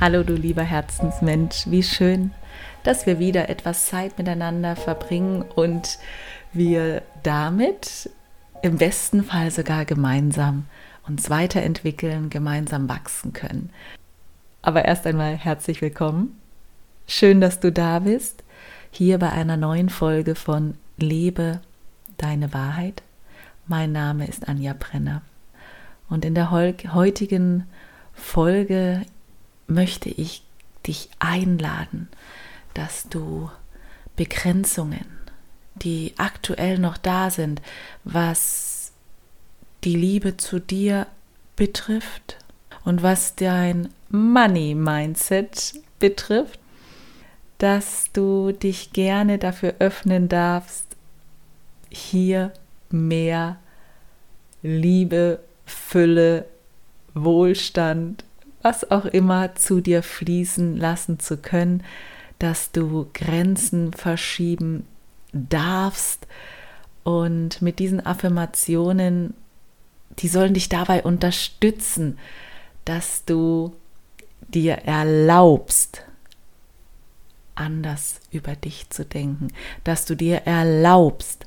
Hallo du lieber Herzensmensch, wie schön, dass wir wieder etwas Zeit miteinander verbringen und wir damit im besten Fall sogar gemeinsam uns weiterentwickeln, gemeinsam wachsen können. Aber erst einmal herzlich willkommen. Schön, dass du da bist, hier bei einer neuen Folge von Lebe deine Wahrheit. Mein Name ist Anja Brenner und in der heutigen Folge möchte ich dich einladen, dass du Begrenzungen, die aktuell noch da sind, was die Liebe zu dir betrifft und was dein Money Mindset betrifft, dass du dich gerne dafür öffnen darfst, hier mehr Liebe, Fülle, Wohlstand was auch immer zu dir fließen lassen zu können, dass du Grenzen verschieben darfst. Und mit diesen Affirmationen, die sollen dich dabei unterstützen, dass du dir erlaubst, anders über dich zu denken, dass du dir erlaubst,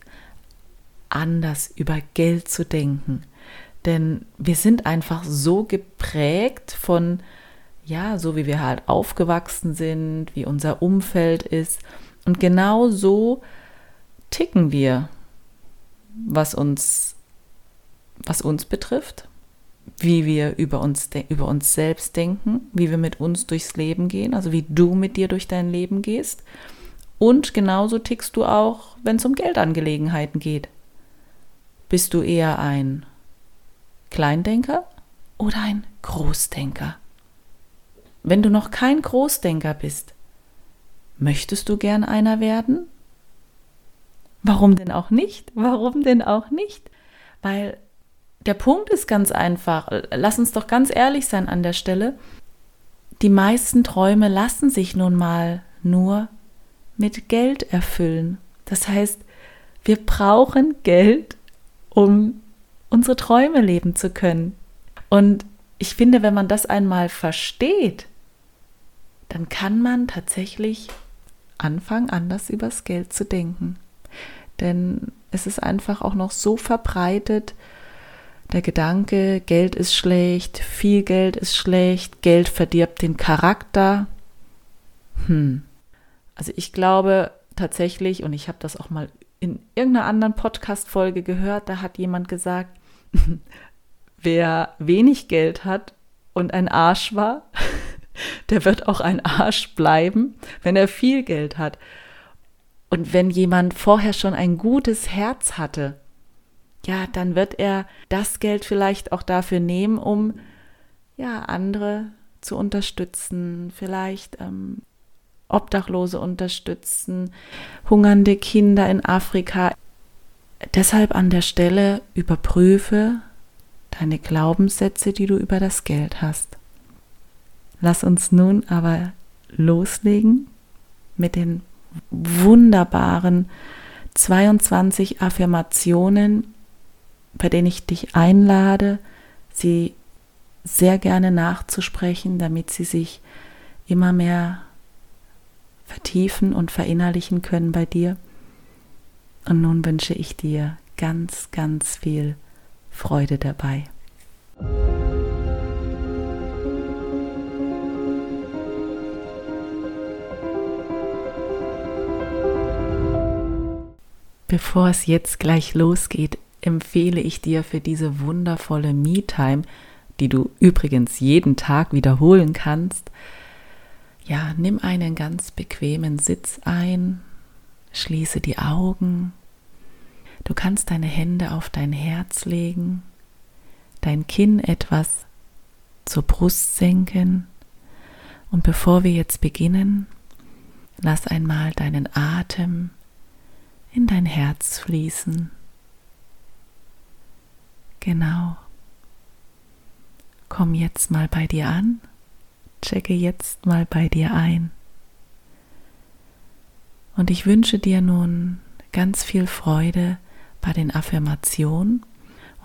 anders über Geld zu denken, denn wir sind einfach so geprägt von, ja, so wie wir halt aufgewachsen sind, wie unser Umfeld ist. Und genau so ticken wir, was uns, was uns betrifft, wie wir über uns, über uns selbst denken, wie wir mit uns durchs Leben gehen, also wie du mit dir durch dein Leben gehst. Und genauso tickst du auch, wenn es um Geldangelegenheiten geht. Bist du eher ein Kleindenker oder ein Großdenker? Wenn du noch kein Großdenker bist, möchtest du gern einer werden? Warum denn auch nicht? Warum denn auch nicht? Weil der Punkt ist ganz einfach. Lass uns doch ganz ehrlich sein an der Stelle. Die meisten Träume lassen sich nun mal nur mit Geld erfüllen. Das heißt, wir brauchen Geld, um unsere Träume leben zu können. Und ich finde, wenn man das einmal versteht, dann kann man tatsächlich anfangen, anders übers Geld zu denken. Denn es ist einfach auch noch so verbreitet, der Gedanke, Geld ist schlecht, viel Geld ist schlecht, Geld verdirbt den Charakter. Hm. Also ich glaube tatsächlich, und ich habe das auch mal in irgendeiner anderen Podcast-Folge gehört, da hat jemand gesagt, wer wenig Geld hat und ein Arsch war, der wird auch ein Arsch bleiben, wenn er viel Geld hat. Und wenn jemand vorher schon ein gutes Herz hatte, ja, dann wird er das Geld vielleicht auch dafür nehmen, um ja andere zu unterstützen, vielleicht ähm, Obdachlose unterstützen, hungernde Kinder in Afrika. Deshalb an der Stelle überprüfe deine Glaubenssätze, die du über das Geld hast. Lass uns nun aber loslegen mit den wunderbaren 22 Affirmationen, bei denen ich dich einlade, sie sehr gerne nachzusprechen, damit sie sich immer mehr vertiefen und verinnerlichen können bei dir. Und nun wünsche ich dir ganz, ganz viel Freude dabei. Bevor es jetzt gleich losgeht, empfehle ich dir für diese wundervolle Me-Time, die du übrigens jeden Tag wiederholen kannst, ja, nimm einen ganz bequemen Sitz ein, Schließe die Augen. Du kannst deine Hände auf dein Herz legen, dein Kinn etwas zur Brust senken. Und bevor wir jetzt beginnen, lass einmal deinen Atem in dein Herz fließen. Genau. Komm jetzt mal bei dir an, checke jetzt mal bei dir ein. Und ich wünsche dir nun ganz viel Freude bei den Affirmationen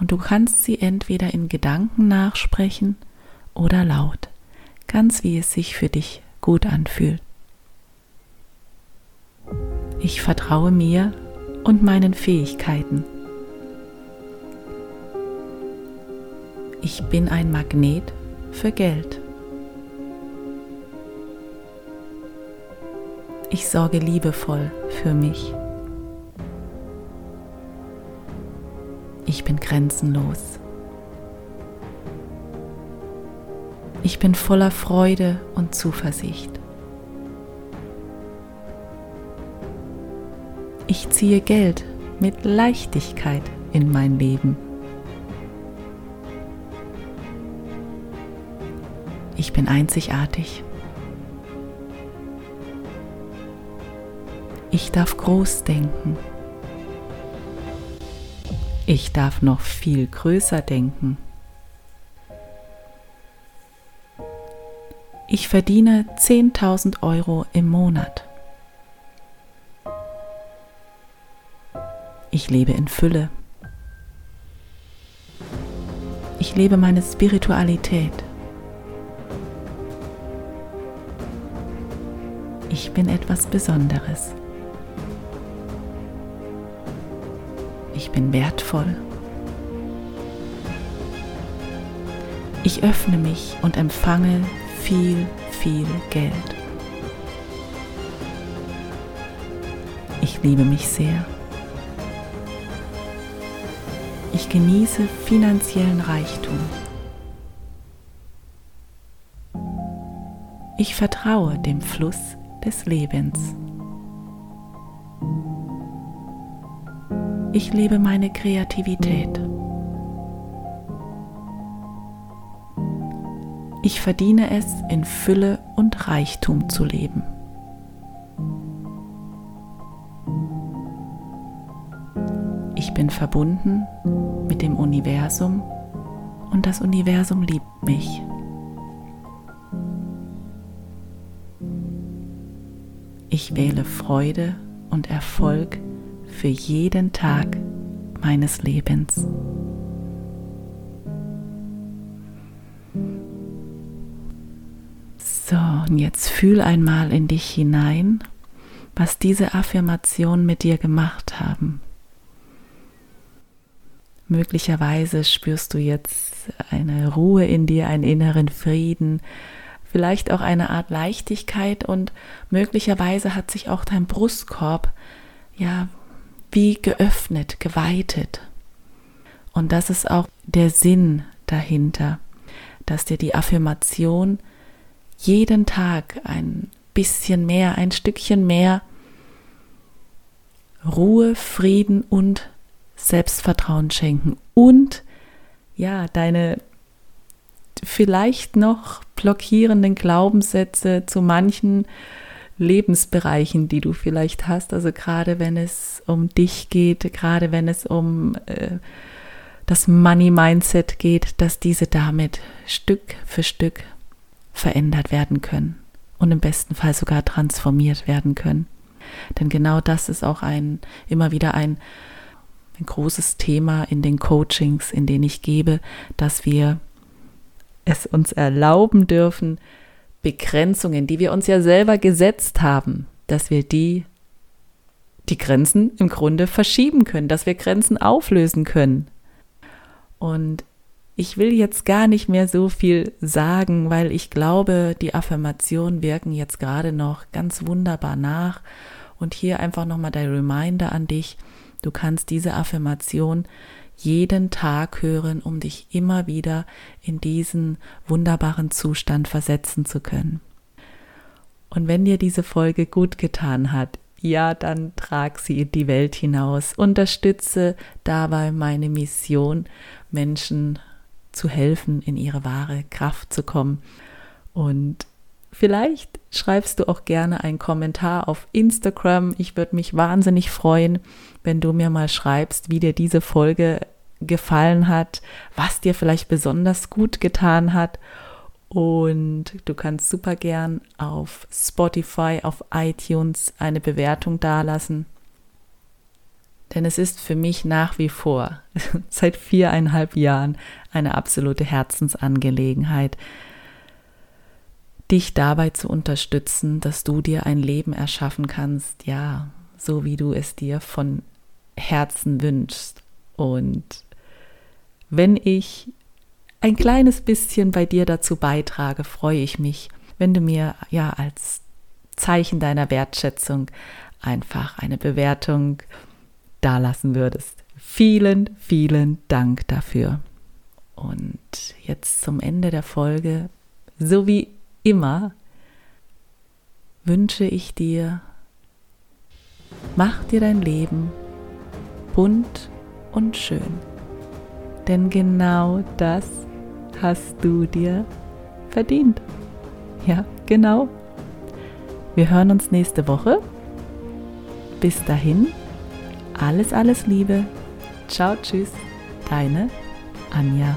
und du kannst sie entweder in Gedanken nachsprechen oder laut. ganz wie es sich für dich gut anfühlt. Ich vertraue mir und meinen Fähigkeiten. Ich bin ein Magnet für Geld. Ich sorge liebevoll für mich. Ich bin grenzenlos. Ich bin voller Freude und Zuversicht. Ich ziehe Geld mit Leichtigkeit in mein Leben. Ich bin einzigartig. Ich darf groß denken. Ich darf noch viel größer denken. Ich verdiene 10.000 Euro im Monat. Ich lebe in Fülle. Ich lebe meine Spiritualität. Ich bin etwas Besonderes. Ich bin wertvoll. Ich öffne mich und empfange viel, viel Geld. Ich liebe mich sehr. Ich genieße finanziellen Reichtum. Ich vertraue dem Fluss des Lebens. Ich lebe meine Kreativität. Ich verdiene es, in Fülle und Reichtum zu leben. Ich bin verbunden mit dem Universum und das Universum liebt mich. Ich wähle Freude und Erfolg für jeden Tag meines Lebens. So, und jetzt fühl einmal in dich hinein, was diese Affirmationen mit dir gemacht haben. Möglicherweise spürst du jetzt eine Ruhe in dir, einen inneren Frieden, vielleicht auch eine Art Leichtigkeit und möglicherweise hat sich auch dein Brustkorb ja wie geöffnet, geweitet. Und das ist auch der Sinn dahinter, dass dir die Affirmation jeden Tag ein bisschen mehr, ein Stückchen mehr Ruhe, Frieden und Selbstvertrauen schenken und ja, deine vielleicht noch blockierenden Glaubenssätze zu manchen Lebensbereichen, die du vielleicht hast. Also gerade wenn es um dich geht, gerade wenn es um äh, das Money Mindset geht, dass diese damit Stück für Stück verändert werden können und im besten Fall sogar transformiert werden können. Denn genau das ist auch ein immer wieder ein, ein großes Thema in den Coachings, in denen ich gebe, dass wir es uns erlauben dürfen, Begrenzungen, die wir uns ja selber gesetzt haben, dass wir die, die Grenzen im Grunde verschieben können, dass wir Grenzen auflösen können. Und ich will jetzt gar nicht mehr so viel sagen, weil ich glaube, die Affirmationen wirken jetzt gerade noch ganz wunderbar nach. Und hier einfach nochmal der Reminder an dich. Du kannst diese Affirmation jeden Tag hören, um dich immer wieder in diesen wunderbaren Zustand versetzen zu können. Und wenn dir diese Folge gut getan hat, ja, dann trag sie in die Welt hinaus. Unterstütze dabei meine Mission, Menschen zu helfen, in ihre wahre Kraft zu kommen. Und vielleicht schreibst du auch gerne einen Kommentar auf Instagram. Ich würde mich wahnsinnig freuen, wenn du mir mal schreibst, wie dir diese Folge gefallen hat, was dir vielleicht besonders gut getan hat. Und du kannst super gern auf Spotify, auf iTunes eine Bewertung dalassen. Denn es ist für mich nach wie vor, seit viereinhalb Jahren, eine absolute Herzensangelegenheit, dich dabei zu unterstützen, dass du dir ein Leben erschaffen kannst, ja, so wie du es dir von Herzen wünschst. Und wenn ich ein kleines bisschen bei dir dazu beitrage, freue ich mich, wenn du mir ja als Zeichen deiner Wertschätzung einfach eine Bewertung dalassen würdest. Vielen, vielen Dank dafür. Und jetzt zum Ende der Folge, so wie immer, wünsche ich dir, mach dir dein Leben bunt und schön. Denn genau das hast du dir verdient. Ja, genau. Wir hören uns nächste Woche. Bis dahin, alles, alles Liebe. Ciao, tschüss, deine Anja.